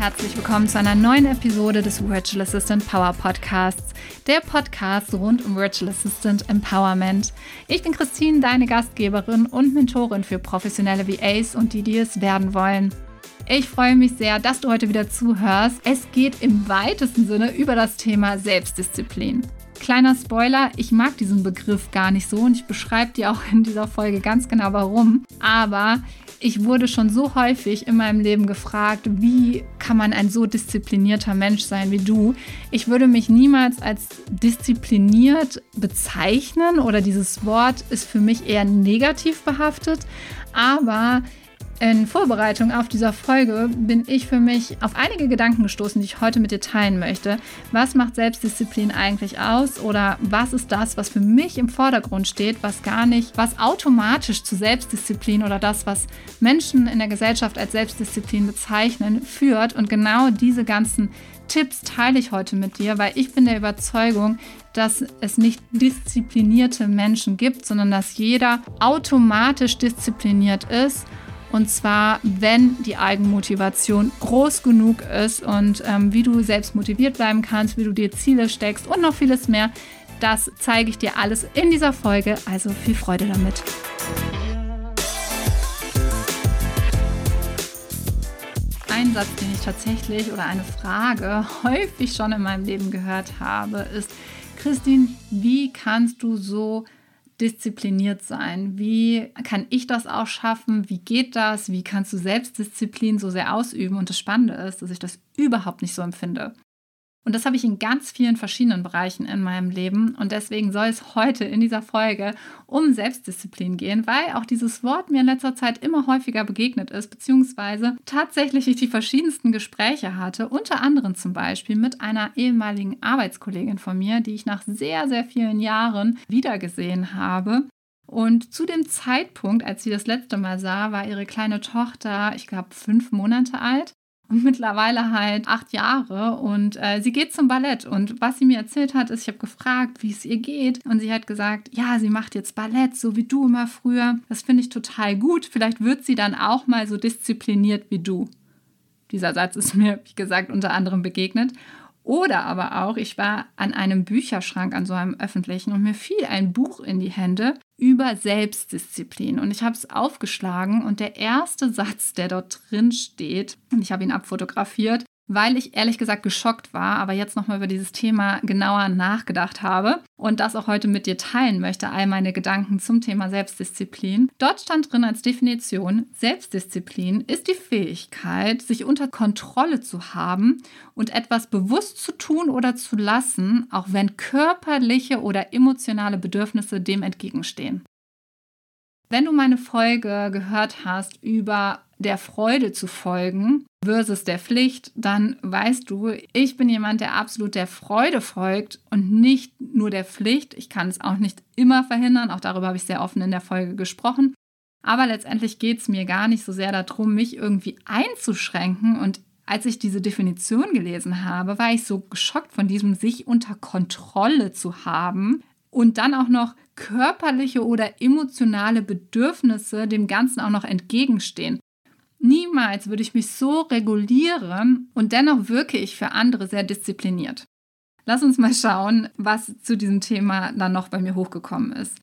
herzlich willkommen zu einer neuen Episode des Virtual Assistant Power Podcasts, der Podcast rund um Virtual Assistant Empowerment. Ich bin Christine, deine Gastgeberin und Mentorin für professionelle VAs und die, die es werden wollen. Ich freue mich sehr, dass du heute wieder zuhörst. Es geht im weitesten Sinne über das Thema Selbstdisziplin. Kleiner Spoiler, ich mag diesen Begriff gar nicht so und ich beschreibe dir auch in dieser Folge ganz genau warum. Aber ich wurde schon so häufig in meinem Leben gefragt, wie kann man ein so disziplinierter Mensch sein wie du? Ich würde mich niemals als diszipliniert bezeichnen oder dieses Wort ist für mich eher negativ behaftet, aber in Vorbereitung auf dieser Folge bin ich für mich auf einige Gedanken gestoßen, die ich heute mit dir teilen möchte. Was macht Selbstdisziplin eigentlich aus oder was ist das, was für mich im Vordergrund steht, was gar nicht, was automatisch zu Selbstdisziplin oder das, was Menschen in der Gesellschaft als Selbstdisziplin bezeichnen, führt und genau diese ganzen Tipps teile ich heute mit dir, weil ich bin der Überzeugung, dass es nicht disziplinierte Menschen gibt, sondern dass jeder automatisch diszipliniert ist und zwar, wenn die Eigenmotivation groß genug ist und ähm, wie du selbst motiviert bleiben kannst, wie du dir Ziele steckst und noch vieles mehr. Das zeige ich dir alles in dieser Folge. Also viel Freude damit. Ein Satz, den ich tatsächlich oder eine Frage häufig schon in meinem Leben gehört habe, ist, Christine, wie kannst du so diszipliniert sein? Wie kann ich das auch schaffen? Wie geht das? Wie kannst du Selbstdisziplin so sehr ausüben? Und das Spannende ist, dass ich das überhaupt nicht so empfinde. Und das habe ich in ganz vielen verschiedenen Bereichen in meinem Leben. Und deswegen soll es heute in dieser Folge um Selbstdisziplin gehen, weil auch dieses Wort mir in letzter Zeit immer häufiger begegnet ist, beziehungsweise tatsächlich ich die verschiedensten Gespräche hatte, unter anderem zum Beispiel mit einer ehemaligen Arbeitskollegin von mir, die ich nach sehr, sehr vielen Jahren wiedergesehen habe. Und zu dem Zeitpunkt, als sie das letzte Mal sah, war ihre kleine Tochter, ich glaube, fünf Monate alt mittlerweile halt acht Jahre und äh, sie geht zum Ballett. Und was sie mir erzählt hat, ist, ich habe gefragt, wie es ihr geht. Und sie hat gesagt, ja, sie macht jetzt Ballett, so wie du immer früher. Das finde ich total gut. Vielleicht wird sie dann auch mal so diszipliniert wie du. Dieser Satz ist mir, wie gesagt, unter anderem begegnet. Oder aber auch, ich war an einem Bücherschrank, an so einem öffentlichen, und mir fiel ein Buch in die Hände über Selbstdisziplin. Und ich habe es aufgeschlagen und der erste Satz, der dort drin steht, und ich habe ihn abfotografiert, weil ich ehrlich gesagt geschockt war, aber jetzt nochmal über dieses Thema genauer nachgedacht habe und das auch heute mit dir teilen möchte, all meine Gedanken zum Thema Selbstdisziplin. Dort stand drin als Definition, Selbstdisziplin ist die Fähigkeit, sich unter Kontrolle zu haben und etwas bewusst zu tun oder zu lassen, auch wenn körperliche oder emotionale Bedürfnisse dem entgegenstehen. Wenn du meine Folge gehört hast über der Freude zu folgen versus der Pflicht, dann weißt du, ich bin jemand, der absolut der Freude folgt und nicht nur der Pflicht. Ich kann es auch nicht immer verhindern, auch darüber habe ich sehr offen in der Folge gesprochen. Aber letztendlich geht es mir gar nicht so sehr darum, mich irgendwie einzuschränken. Und als ich diese Definition gelesen habe, war ich so geschockt von diesem sich unter Kontrolle zu haben und dann auch noch körperliche oder emotionale Bedürfnisse dem Ganzen auch noch entgegenstehen. Niemals würde ich mich so regulieren und dennoch wirke ich für andere sehr diszipliniert. Lass uns mal schauen, was zu diesem Thema dann noch bei mir hochgekommen ist.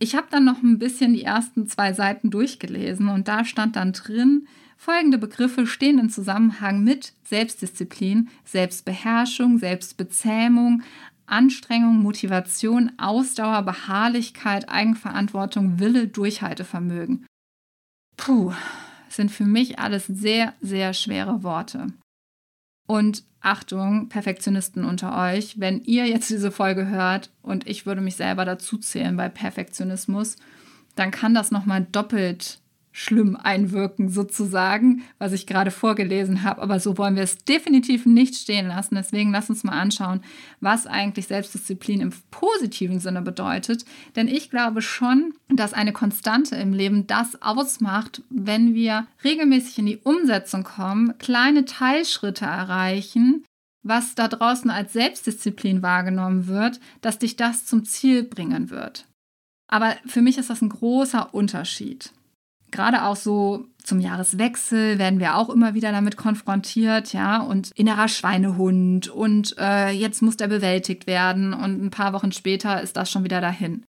Ich habe dann noch ein bisschen die ersten zwei Seiten durchgelesen und da stand dann drin, folgende Begriffe stehen im Zusammenhang mit Selbstdisziplin, Selbstbeherrschung, Selbstbezähmung, Anstrengung, Motivation, Ausdauer, Beharrlichkeit, Eigenverantwortung, Wille, Durchhaltevermögen. Puh, sind für mich alles sehr, sehr schwere Worte. Und Achtung, Perfektionisten unter euch, wenn ihr jetzt diese Folge hört und ich würde mich selber dazu zählen bei Perfektionismus, dann kann das nochmal doppelt schlimm einwirken, sozusagen, was ich gerade vorgelesen habe. Aber so wollen wir es definitiv nicht stehen lassen. Deswegen lass uns mal anschauen, was eigentlich Selbstdisziplin im positiven Sinne bedeutet. Denn ich glaube schon, dass eine Konstante im Leben das ausmacht, wenn wir regelmäßig in die Umsetzung kommen, kleine Teilschritte erreichen, was da draußen als Selbstdisziplin wahrgenommen wird, dass dich das zum Ziel bringen wird. Aber für mich ist das ein großer Unterschied. Gerade auch so zum Jahreswechsel werden wir auch immer wieder damit konfrontiert, ja, und innerer Schweinehund und äh, jetzt muss der bewältigt werden und ein paar Wochen später ist das schon wieder dahin.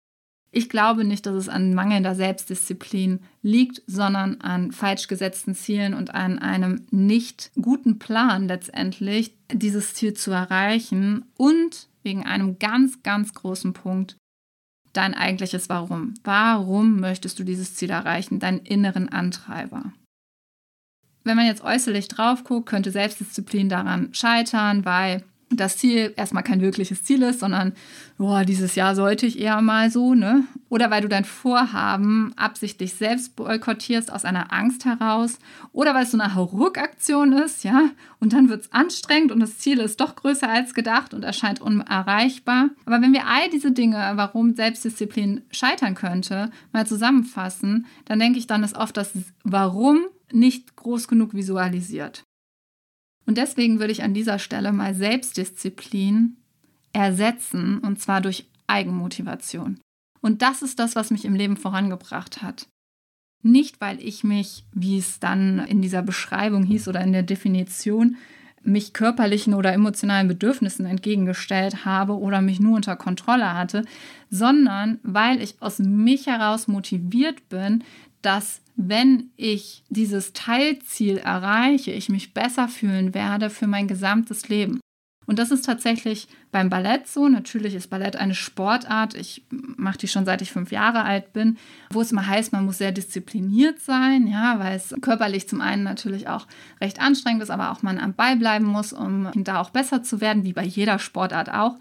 Ich glaube nicht, dass es an mangelnder Selbstdisziplin liegt, sondern an falsch gesetzten Zielen und an einem nicht guten Plan letztendlich, dieses Ziel zu erreichen und wegen einem ganz, ganz großen Punkt, dein eigentliches Warum. Warum möchtest du dieses Ziel erreichen? Deinen inneren Antreiber. Wenn man jetzt äußerlich drauf guckt, könnte Selbstdisziplin daran scheitern, weil das Ziel erstmal kein wirkliches Ziel ist, sondern boah, dieses Jahr sollte ich eher mal so, ne? Oder weil du dein Vorhaben absichtlich selbst boykottierst aus einer Angst heraus oder weil es so eine Hauruck-Aktion ist, ja? Und dann wird es anstrengend und das Ziel ist doch größer als gedacht und erscheint unerreichbar. Aber wenn wir all diese Dinge, warum Selbstdisziplin scheitern könnte, mal zusammenfassen, dann denke ich, dann ist oft das Warum nicht groß genug visualisiert. Und deswegen würde ich an dieser Stelle mal Selbstdisziplin ersetzen, und zwar durch Eigenmotivation. Und das ist das, was mich im Leben vorangebracht hat. Nicht, weil ich mich, wie es dann in dieser Beschreibung hieß oder in der Definition, mich körperlichen oder emotionalen Bedürfnissen entgegengestellt habe oder mich nur unter Kontrolle hatte, sondern weil ich aus mich heraus motiviert bin, dass wenn ich dieses Teilziel erreiche, ich mich besser fühlen werde für mein gesamtes Leben. Und das ist tatsächlich beim Ballett so. Natürlich ist Ballett eine Sportart. Ich mache die schon seit ich fünf Jahre alt bin, wo es immer heißt, man muss sehr diszipliniert sein, ja, weil es körperlich zum einen natürlich auch recht anstrengend ist, aber auch man am Ball bleiben muss, um da auch besser zu werden, wie bei jeder Sportart auch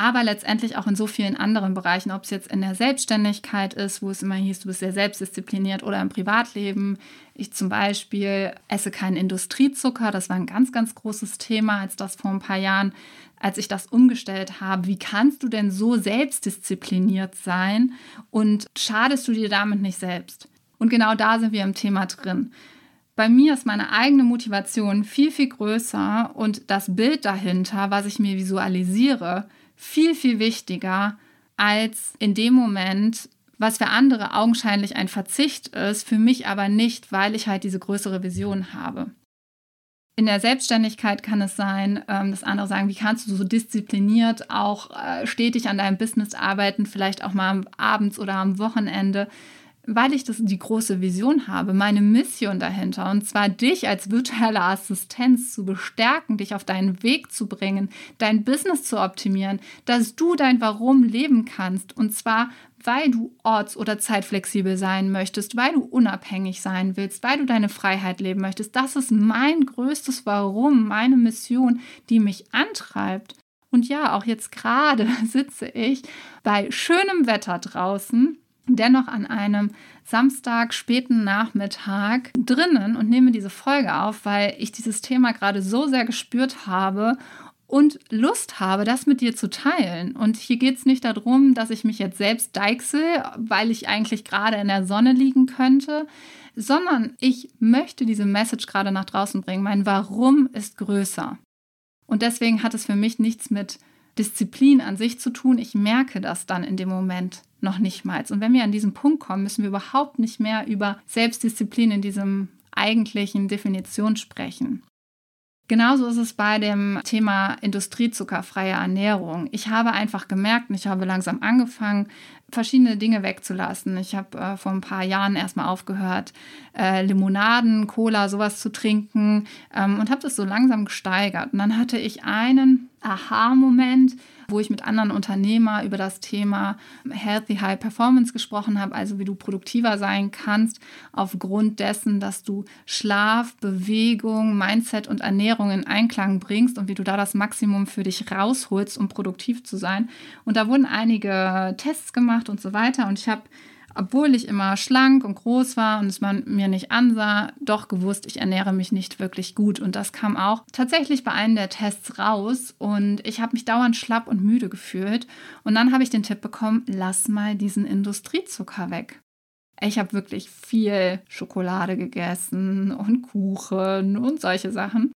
aber letztendlich auch in so vielen anderen Bereichen, ob es jetzt in der Selbstständigkeit ist, wo es immer hieß, du bist sehr selbstdiszipliniert oder im Privatleben. Ich zum Beispiel esse keinen Industriezucker, das war ein ganz, ganz großes Thema, als das vor ein paar Jahren, als ich das umgestellt habe. Wie kannst du denn so selbstdiszipliniert sein und schadest du dir damit nicht selbst? Und genau da sind wir im Thema drin. Bei mir ist meine eigene Motivation viel, viel größer und das Bild dahinter, was ich mir visualisiere, viel, viel wichtiger als in dem Moment, was für andere augenscheinlich ein Verzicht ist, für mich aber nicht, weil ich halt diese größere Vision habe. In der Selbstständigkeit kann es sein, ähm, dass andere sagen, wie kannst du so diszipliniert auch äh, stetig an deinem Business arbeiten, vielleicht auch mal abends oder am Wochenende weil ich das, die große Vision habe, meine Mission dahinter, und zwar dich als virtuelle Assistenz zu bestärken, dich auf deinen Weg zu bringen, dein Business zu optimieren, dass du dein Warum leben kannst, und zwar weil du orts- oder zeitflexibel sein möchtest, weil du unabhängig sein willst, weil du deine Freiheit leben möchtest. Das ist mein größtes Warum, meine Mission, die mich antreibt. Und ja, auch jetzt gerade sitze ich bei schönem Wetter draußen dennoch an einem Samstag, späten Nachmittag drinnen und nehme diese Folge auf, weil ich dieses Thema gerade so sehr gespürt habe und Lust habe, das mit dir zu teilen. Und hier geht es nicht darum, dass ich mich jetzt selbst deichsel, weil ich eigentlich gerade in der Sonne liegen könnte, sondern ich möchte diese Message gerade nach draußen bringen. Mein Warum ist größer. Und deswegen hat es für mich nichts mit Disziplin an sich zu tun. Ich merke das dann in dem Moment noch nicht mal. Und wenn wir an diesen Punkt kommen, müssen wir überhaupt nicht mehr über Selbstdisziplin in diesem eigentlichen Definition sprechen. Genauso ist es bei dem Thema industriezuckerfreie Ernährung. Ich habe einfach gemerkt, und ich habe langsam angefangen, verschiedene Dinge wegzulassen. Ich habe äh, vor ein paar Jahren erstmal aufgehört, äh, Limonaden, Cola, sowas zu trinken ähm, und habe das so langsam gesteigert. Und dann hatte ich einen Aha-Moment, wo ich mit anderen Unternehmern über das Thema Healthy High Performance gesprochen habe, also wie du produktiver sein kannst aufgrund dessen, dass du Schlaf, Bewegung, Mindset und Ernährung in Einklang bringst und wie du da das Maximum für dich rausholst, um produktiv zu sein. Und da wurden einige Tests gemacht und so weiter und ich habe obwohl ich immer schlank und groß war und es man mir nicht ansah, doch gewusst, ich ernähre mich nicht wirklich gut. Und das kam auch tatsächlich bei einem der Tests raus. Und ich habe mich dauernd schlapp und müde gefühlt. Und dann habe ich den Tipp bekommen, lass mal diesen Industriezucker weg. Ich habe wirklich viel Schokolade gegessen und Kuchen und solche Sachen.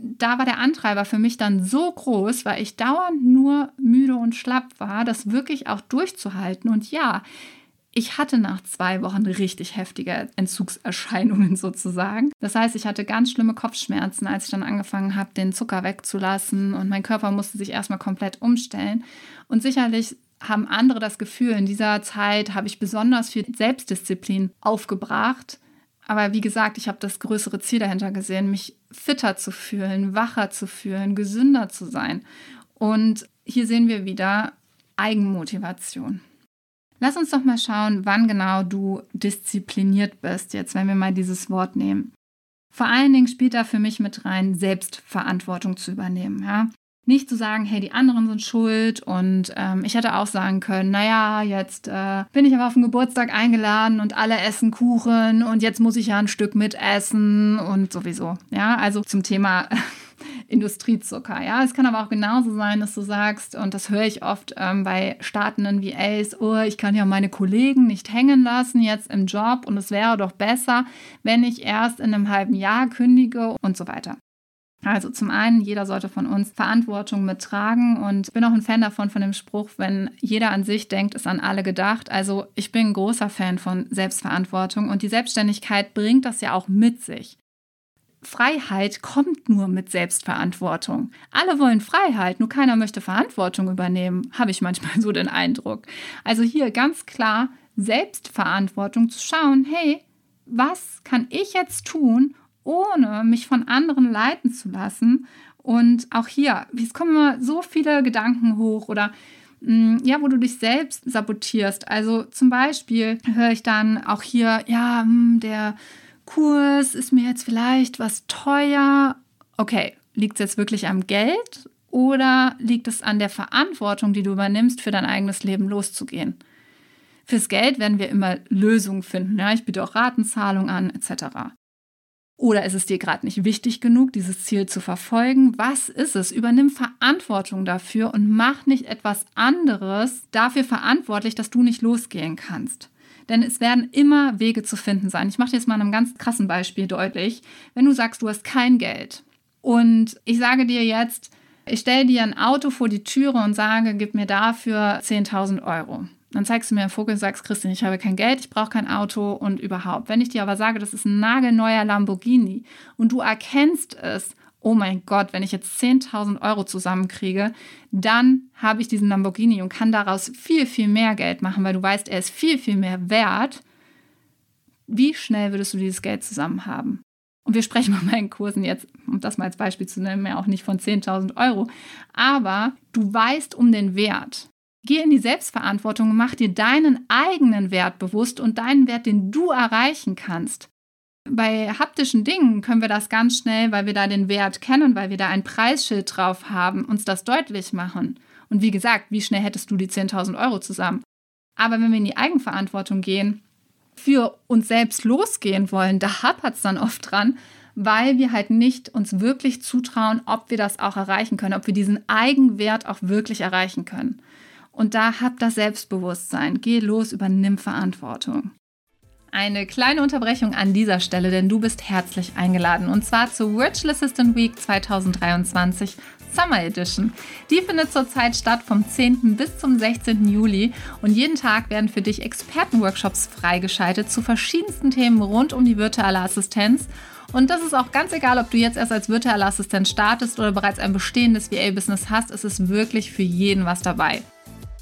Da war der Antreiber für mich dann so groß, weil ich dauernd nur müde und schlapp war, das wirklich auch durchzuhalten. Und ja, ich hatte nach zwei Wochen richtig heftige Entzugserscheinungen sozusagen. Das heißt, ich hatte ganz schlimme Kopfschmerzen, als ich dann angefangen habe, den Zucker wegzulassen und mein Körper musste sich erstmal komplett umstellen. Und sicherlich haben andere das Gefühl, in dieser Zeit habe ich besonders viel Selbstdisziplin aufgebracht. Aber wie gesagt, ich habe das größere Ziel dahinter gesehen, mich fitter zu fühlen, wacher zu fühlen, gesünder zu sein. Und hier sehen wir wieder Eigenmotivation. Lass uns doch mal schauen, wann genau du diszipliniert bist, jetzt wenn wir mal dieses Wort nehmen. Vor allen Dingen spielt da für mich mit rein, Selbstverantwortung zu übernehmen. Ja? Nicht zu sagen, hey, die anderen sind schuld und ähm, ich hätte auch sagen können, naja, jetzt äh, bin ich aber auf den Geburtstag eingeladen und alle essen Kuchen und jetzt muss ich ja ein Stück mitessen und sowieso. Ja, also zum Thema Industriezucker. Ja, es kann aber auch genauso sein, dass du sagst, und das höre ich oft ähm, bei startenden VAs, oh, ich kann ja meine Kollegen nicht hängen lassen jetzt im Job und es wäre doch besser, wenn ich erst in einem halben Jahr kündige und so weiter. Also zum einen, jeder sollte von uns Verantwortung mittragen und ich bin auch ein Fan davon, von dem Spruch, wenn jeder an sich denkt, ist an alle gedacht. Also ich bin ein großer Fan von Selbstverantwortung und die Selbstständigkeit bringt das ja auch mit sich. Freiheit kommt nur mit Selbstverantwortung. Alle wollen Freiheit, nur keiner möchte Verantwortung übernehmen, habe ich manchmal so den Eindruck. Also hier ganz klar Selbstverantwortung zu schauen, hey, was kann ich jetzt tun, ohne mich von anderen leiten zu lassen? Und auch hier, es kommen immer so viele Gedanken hoch oder mm, ja, wo du dich selbst sabotierst. Also zum Beispiel höre ich dann auch hier, ja, hm, der Kurs ist mir jetzt vielleicht was teuer. Okay, liegt es jetzt wirklich am Geld oder liegt es an der Verantwortung, die du übernimmst, für dein eigenes Leben loszugehen? Fürs Geld werden wir immer Lösungen finden. Ja, ich biete auch Ratenzahlung an, etc. Oder ist es dir gerade nicht wichtig genug, dieses Ziel zu verfolgen? Was ist es? Übernimm Verantwortung dafür und mach nicht etwas anderes dafür verantwortlich, dass du nicht losgehen kannst. Denn es werden immer Wege zu finden sein. Ich mache dir jetzt mal einem ganz krassen Beispiel deutlich. Wenn du sagst, du hast kein Geld und ich sage dir jetzt, ich stelle dir ein Auto vor die Türe und sage, gib mir dafür 10.000 Euro. Dann zeigst du mir einen Vogel und sagst, Christian, ich habe kein Geld, ich brauche kein Auto und überhaupt. Wenn ich dir aber sage, das ist ein nagelneuer Lamborghini und du erkennst es oh mein Gott, wenn ich jetzt 10.000 Euro zusammenkriege, dann habe ich diesen Lamborghini und kann daraus viel, viel mehr Geld machen, weil du weißt, er ist viel, viel mehr wert. Wie schnell würdest du dieses Geld zusammen haben? Und wir sprechen bei meinen Kursen jetzt, um das mal als Beispiel zu nennen, ja auch nicht von 10.000 Euro. Aber du weißt um den Wert. Geh in die Selbstverantwortung und mach dir deinen eigenen Wert bewusst und deinen Wert, den du erreichen kannst. Bei haptischen Dingen können wir das ganz schnell, weil wir da den Wert kennen, weil wir da ein Preisschild drauf haben, uns das deutlich machen. Und wie gesagt, wie schnell hättest du die 10.000 Euro zusammen? Aber wenn wir in die Eigenverantwortung gehen, für uns selbst losgehen wollen, da hapert es dann oft dran, weil wir halt nicht uns wirklich zutrauen, ob wir das auch erreichen können, ob wir diesen Eigenwert auch wirklich erreichen können. Und da habt das Selbstbewusstsein. Geh los, übernimm Verantwortung. Eine kleine Unterbrechung an dieser Stelle, denn du bist herzlich eingeladen und zwar zur Virtual Assistant Week 2023 Summer Edition. Die findet zurzeit statt vom 10. bis zum 16. Juli und jeden Tag werden für dich Expertenworkshops freigeschaltet zu verschiedensten Themen rund um die virtuelle Assistenz. Und das ist auch ganz egal, ob du jetzt erst als virtuelle Assistent startest oder bereits ein bestehendes VA-Business hast, es ist wirklich für jeden was dabei.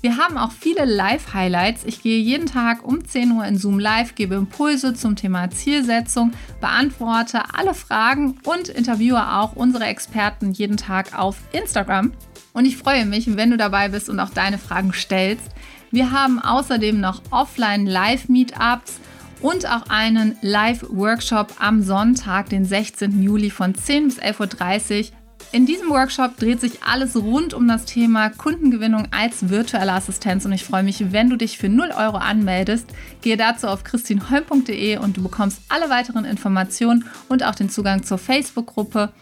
Wir haben auch viele Live-Highlights. Ich gehe jeden Tag um 10 Uhr in Zoom Live, gebe Impulse zum Thema Zielsetzung, beantworte alle Fragen und interviewe auch unsere Experten jeden Tag auf Instagram. Und ich freue mich, wenn du dabei bist und auch deine Fragen stellst. Wir haben außerdem noch Offline-Live-Meetups und auch einen Live-Workshop am Sonntag, den 16. Juli von 10 bis 11.30 Uhr in diesem Workshop dreht sich alles rund um das Thema Kundengewinnung als virtuelle Assistenz und ich freue mich, wenn du dich für 0 Euro anmeldest. Gehe dazu auf christinholm.de und du bekommst alle weiteren Informationen und auch den Zugang zur Facebook-Gruppe.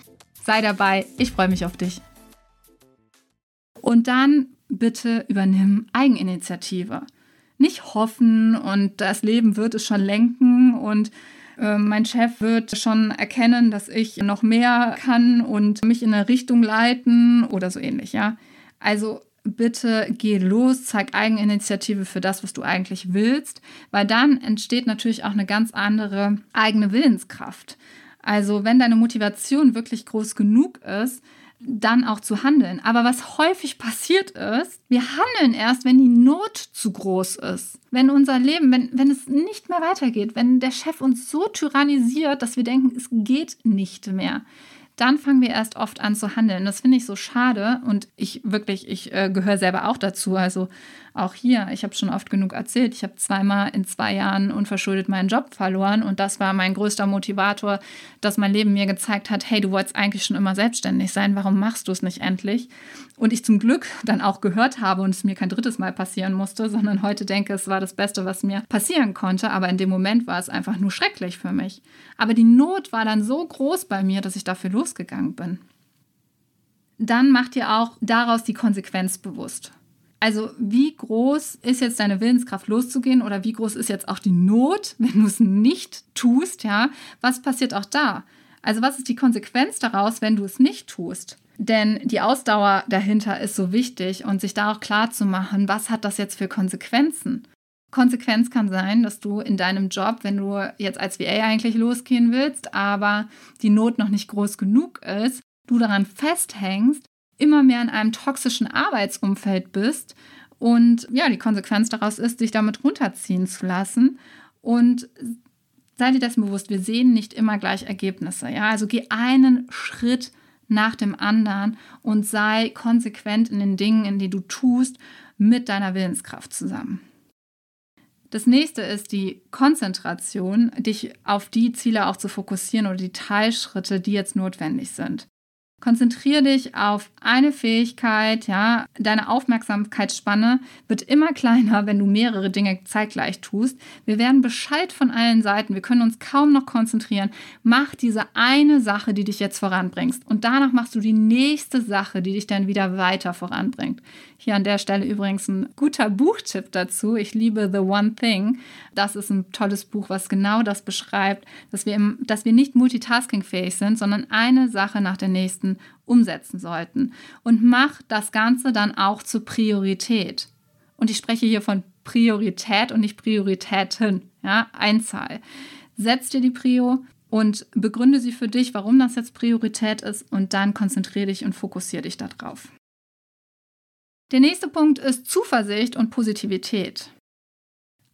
Sei dabei, ich freue mich auf dich. Und dann bitte übernimm Eigeninitiative. Nicht hoffen und das Leben wird es schon lenken und ähm, mein Chef wird schon erkennen, dass ich noch mehr kann und mich in eine Richtung leiten oder so ähnlich, ja. Also bitte geh los, zeig Eigeninitiative für das, was du eigentlich willst, weil dann entsteht natürlich auch eine ganz andere eigene Willenskraft. Also wenn deine Motivation wirklich groß genug ist, dann auch zu handeln. Aber was häufig passiert ist, wir handeln erst, wenn die Not zu groß ist. Wenn unser Leben, wenn, wenn es nicht mehr weitergeht, wenn der Chef uns so tyrannisiert, dass wir denken, es geht nicht mehr dann fangen wir erst oft an zu handeln. Das finde ich so schade und ich wirklich, ich äh, gehöre selber auch dazu. Also auch hier, ich habe schon oft genug erzählt, ich habe zweimal in zwei Jahren unverschuldet meinen Job verloren und das war mein größter Motivator, dass mein Leben mir gezeigt hat, hey, du wolltest eigentlich schon immer selbstständig sein, warum machst du es nicht endlich? Und ich zum Glück dann auch gehört habe und es mir kein drittes Mal passieren musste, sondern heute denke, es war das Beste, was mir passieren konnte, aber in dem Moment war es einfach nur schrecklich für mich. Aber die Not war dann so groß bei mir, dass ich dafür losgegangen bin. Dann mach dir auch daraus die Konsequenz bewusst. Also wie groß ist jetzt deine Willenskraft loszugehen oder wie groß ist jetzt auch die Not, wenn du es nicht tust, ja? Was passiert auch da? Also was ist die Konsequenz daraus, wenn du es nicht tust? Denn die Ausdauer dahinter ist so wichtig und sich da auch klar zu machen, was hat das jetzt für Konsequenzen? Konsequenz kann sein, dass du in deinem Job, wenn du jetzt als VA eigentlich losgehen willst, aber die Not noch nicht groß genug ist, du daran festhängst immer mehr in einem toxischen Arbeitsumfeld bist und ja, die Konsequenz daraus ist, sich damit runterziehen zu lassen und sei dir dessen bewusst, wir sehen nicht immer gleich Ergebnisse. Ja, also geh einen Schritt nach dem anderen und sei konsequent in den Dingen, in die du tust, mit deiner Willenskraft zusammen. Das nächste ist die Konzentration, dich auf die Ziele auch zu fokussieren oder die Teilschritte, die jetzt notwendig sind. Konzentriere dich auf eine Fähigkeit, ja. Deine Aufmerksamkeitsspanne wird immer kleiner, wenn du mehrere Dinge zeitgleich tust. Wir werden Bescheid von allen Seiten. Wir können uns kaum noch konzentrieren. Mach diese eine Sache, die dich jetzt voranbringst. Und danach machst du die nächste Sache, die dich dann wieder weiter voranbringt. Hier an der Stelle übrigens ein guter Buchtipp dazu. Ich liebe The One Thing. Das ist ein tolles Buch, was genau das beschreibt, dass wir, im, dass wir nicht multitaskingfähig sind, sondern eine Sache nach der nächsten umsetzen sollten. Und mach das Ganze dann auch zur Priorität. Und ich spreche hier von Priorität und nicht Prioritäten, ja, Einzahl. Setz dir die Prio und begründe sie für dich, warum das jetzt Priorität ist und dann konzentriere dich und fokussiere dich darauf. Der nächste Punkt ist Zuversicht und Positivität.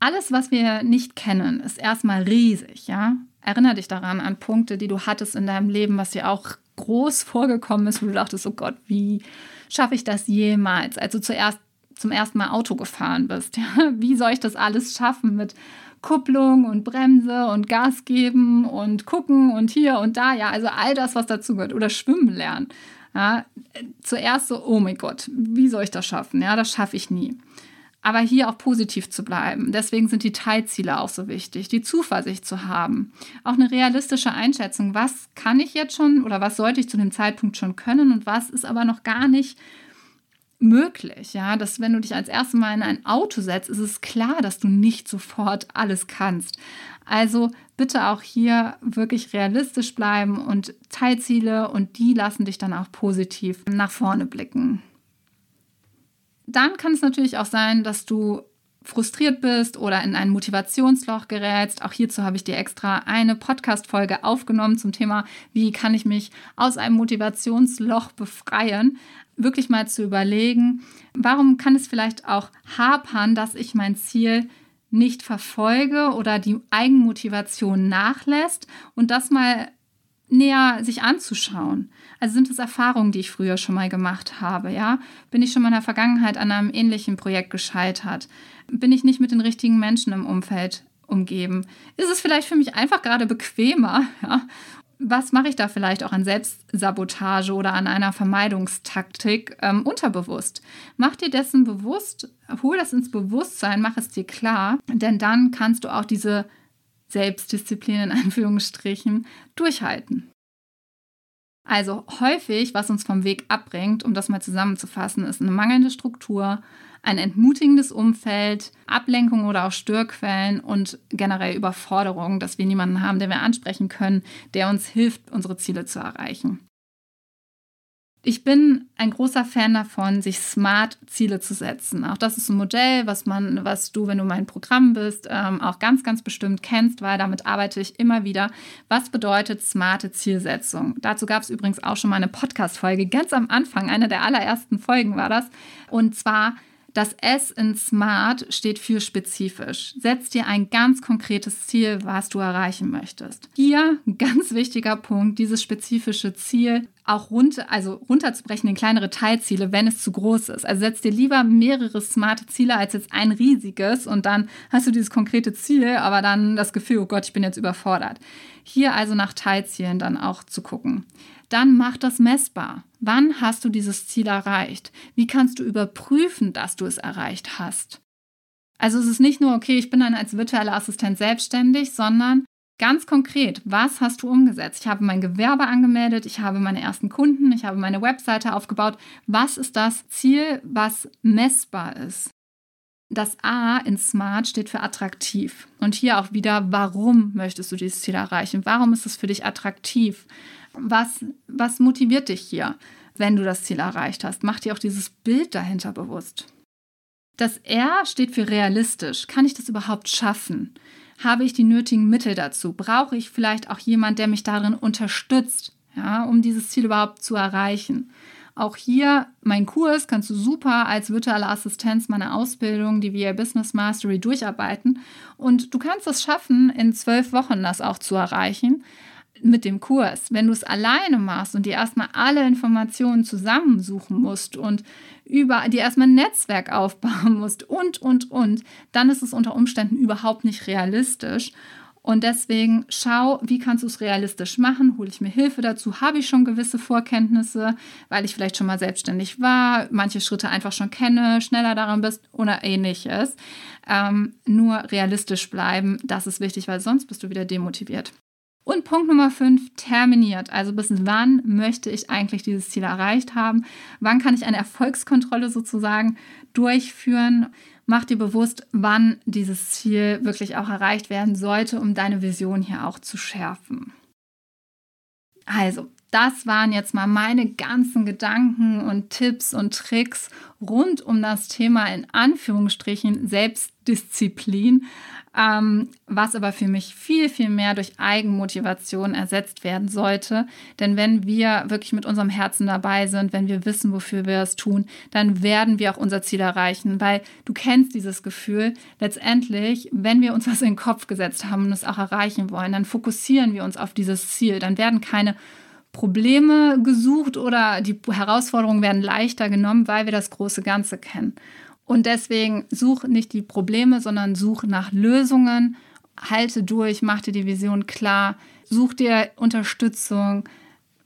Alles, was wir nicht kennen, ist erstmal riesig, ja? Erinner dich daran an Punkte, die du hattest in deinem Leben, was dir auch groß vorgekommen ist, wo du dachtest, oh Gott, wie schaffe ich das jemals? Also zuerst zum ersten Mal Auto gefahren bist. Ja? Wie soll ich das alles schaffen mit Kupplung und Bremse und Gas geben und gucken und hier und da? Ja, also all das, was dazu gehört. Oder schwimmen lernen. Ja, zuerst so, oh mein Gott, wie soll ich das schaffen? Ja, das schaffe ich nie. Aber hier auch positiv zu bleiben. Deswegen sind die Teilziele auch so wichtig, die Zuversicht zu haben. Auch eine realistische Einschätzung, was kann ich jetzt schon oder was sollte ich zu dem Zeitpunkt schon können und was ist aber noch gar nicht möglich, ja, dass wenn du dich als erstes Mal in ein Auto setzt, ist es klar, dass du nicht sofort alles kannst. Also bitte auch hier wirklich realistisch bleiben und Teilziele und die lassen dich dann auch positiv nach vorne blicken. Dann kann es natürlich auch sein, dass du frustriert bist oder in ein Motivationsloch gerätst. Auch hierzu habe ich dir extra eine Podcast-Folge aufgenommen zum Thema, wie kann ich mich aus einem Motivationsloch befreien. Wirklich mal zu überlegen, warum kann es vielleicht auch hapern, dass ich mein Ziel nicht verfolge oder die Eigenmotivation nachlässt und das mal näher sich anzuschauen. Also sind es Erfahrungen, die ich früher schon mal gemacht habe, ja? Bin ich schon mal in der Vergangenheit an einem ähnlichen Projekt gescheitert? Bin ich nicht mit den richtigen Menschen im Umfeld umgeben? Ist es vielleicht für mich einfach gerade bequemer, ja? Was mache ich da vielleicht auch an Selbstsabotage oder an einer Vermeidungstaktik ähm, unterbewusst? Mach dir dessen bewusst, hol das ins Bewusstsein, mach es dir klar, denn dann kannst du auch diese Selbstdisziplin in Anführungsstrichen durchhalten. Also häufig, was uns vom Weg abbringt, um das mal zusammenzufassen, ist eine mangelnde Struktur, ein entmutigendes Umfeld, Ablenkung oder auch Störquellen und generell Überforderung, dass wir niemanden haben, den wir ansprechen können, der uns hilft, unsere Ziele zu erreichen. Ich bin ein großer Fan davon, sich smart Ziele zu setzen. Auch das ist ein Modell, was man, was du, wenn du mein Programm bist, ähm, auch ganz, ganz bestimmt kennst, weil damit arbeite ich immer wieder. Was bedeutet smarte Zielsetzung? Dazu gab es übrigens auch schon mal eine Podcast-Folge, ganz am Anfang, eine der allerersten Folgen war das. Und zwar das S in Smart steht für spezifisch. Setz dir ein ganz konkretes Ziel, was du erreichen möchtest. Hier ein ganz wichtiger Punkt, dieses spezifische Ziel auch runter, also runterzubrechen in kleinere Teilziele, wenn es zu groß ist. Also setz dir lieber mehrere smarte Ziele als jetzt ein riesiges und dann hast du dieses konkrete Ziel, aber dann das Gefühl, oh Gott, ich bin jetzt überfordert. Hier also nach Teilzielen dann auch zu gucken dann mach das messbar. Wann hast du dieses Ziel erreicht? Wie kannst du überprüfen, dass du es erreicht hast? Also es ist nicht nur, okay, ich bin dann als virtueller Assistent selbstständig, sondern ganz konkret, was hast du umgesetzt? Ich habe mein Gewerbe angemeldet, ich habe meine ersten Kunden, ich habe meine Webseite aufgebaut. Was ist das Ziel, was messbar ist? Das A in Smart steht für attraktiv. Und hier auch wieder, warum möchtest du dieses Ziel erreichen? Warum ist es für dich attraktiv? Was, was motiviert dich hier, wenn du das Ziel erreicht hast? Mach dir auch dieses Bild dahinter bewusst. Das R steht für realistisch. Kann ich das überhaupt schaffen? Habe ich die nötigen Mittel dazu? Brauche ich vielleicht auch jemand, der mich darin unterstützt, ja, um dieses Ziel überhaupt zu erreichen? Auch hier, mein Kurs kannst du super als virtuelle Assistenz meiner Ausbildung, die VA Business Mastery, durcharbeiten. Und du kannst es schaffen, in zwölf Wochen das auch zu erreichen mit dem Kurs. Wenn du es alleine machst und dir erstmal alle Informationen zusammensuchen musst und über dir erstmal ein Netzwerk aufbauen musst und, und, und, dann ist es unter Umständen überhaupt nicht realistisch. Und deswegen schau, wie kannst du es realistisch machen? Hole ich mir Hilfe dazu? Habe ich schon gewisse Vorkenntnisse, weil ich vielleicht schon mal selbstständig war, manche Schritte einfach schon kenne, schneller daran bist oder ähnliches. Ähm, nur realistisch bleiben, das ist wichtig, weil sonst bist du wieder demotiviert. Und Punkt Nummer 5, terminiert. Also bis wann möchte ich eigentlich dieses Ziel erreicht haben? Wann kann ich eine Erfolgskontrolle sozusagen durchführen? Mach dir bewusst, wann dieses Ziel wirklich auch erreicht werden sollte, um deine Vision hier auch zu schärfen. Also, das waren jetzt mal meine ganzen Gedanken und Tipps und Tricks rund um das Thema in Anführungsstrichen Selbstdisziplin, ähm, was aber für mich viel, viel mehr durch Eigenmotivation ersetzt werden sollte. Denn wenn wir wirklich mit unserem Herzen dabei sind, wenn wir wissen, wofür wir es tun, dann werden wir auch unser Ziel erreichen, weil du kennst dieses Gefühl. Letztendlich, wenn wir uns was in den Kopf gesetzt haben und es auch erreichen wollen, dann fokussieren wir uns auf dieses Ziel. Dann werden keine Probleme gesucht oder die Herausforderungen werden leichter genommen, weil wir das große Ganze kennen. Und deswegen such nicht die Probleme, sondern such nach Lösungen, halte durch, mach dir die Vision klar, such dir Unterstützung,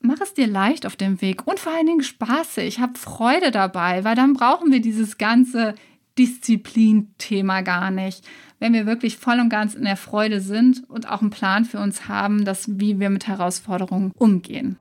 mach es dir leicht auf dem Weg und vor allen Dingen spaßig, hab Freude dabei, weil dann brauchen wir dieses ganze Disziplin-Thema gar nicht. Wenn wir wirklich voll und ganz in der Freude sind und auch einen Plan für uns haben, dass, wie wir mit Herausforderungen umgehen.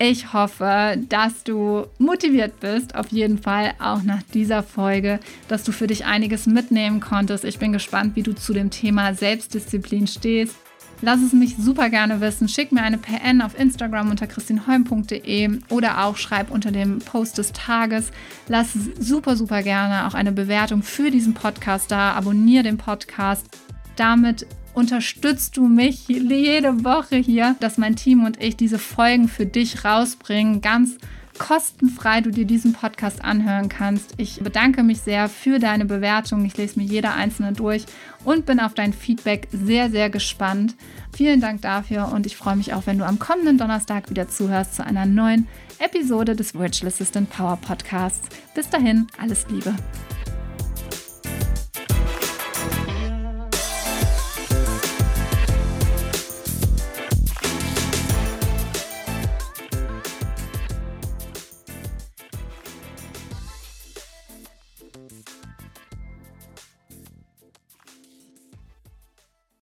Ich hoffe, dass du motiviert bist, auf jeden Fall auch nach dieser Folge, dass du für dich einiges mitnehmen konntest. Ich bin gespannt, wie du zu dem Thema Selbstdisziplin stehst. Lass es mich super gerne wissen. Schick mir eine PN auf Instagram unter christinholm.de oder auch schreib unter dem Post des Tages. Lass super, super gerne auch eine Bewertung für diesen Podcast da. Abonniere den Podcast. Damit unterstützt du mich jede Woche hier, dass mein Team und ich diese Folgen für dich rausbringen, ganz kostenfrei du dir diesen Podcast anhören kannst. Ich bedanke mich sehr für deine Bewertung. Ich lese mir jede einzelne durch und bin auf dein Feedback sehr, sehr gespannt. Vielen Dank dafür und ich freue mich auch, wenn du am kommenden Donnerstag wieder zuhörst zu einer neuen Episode des Virtual Assistant Power Podcasts. Bis dahin, alles Liebe.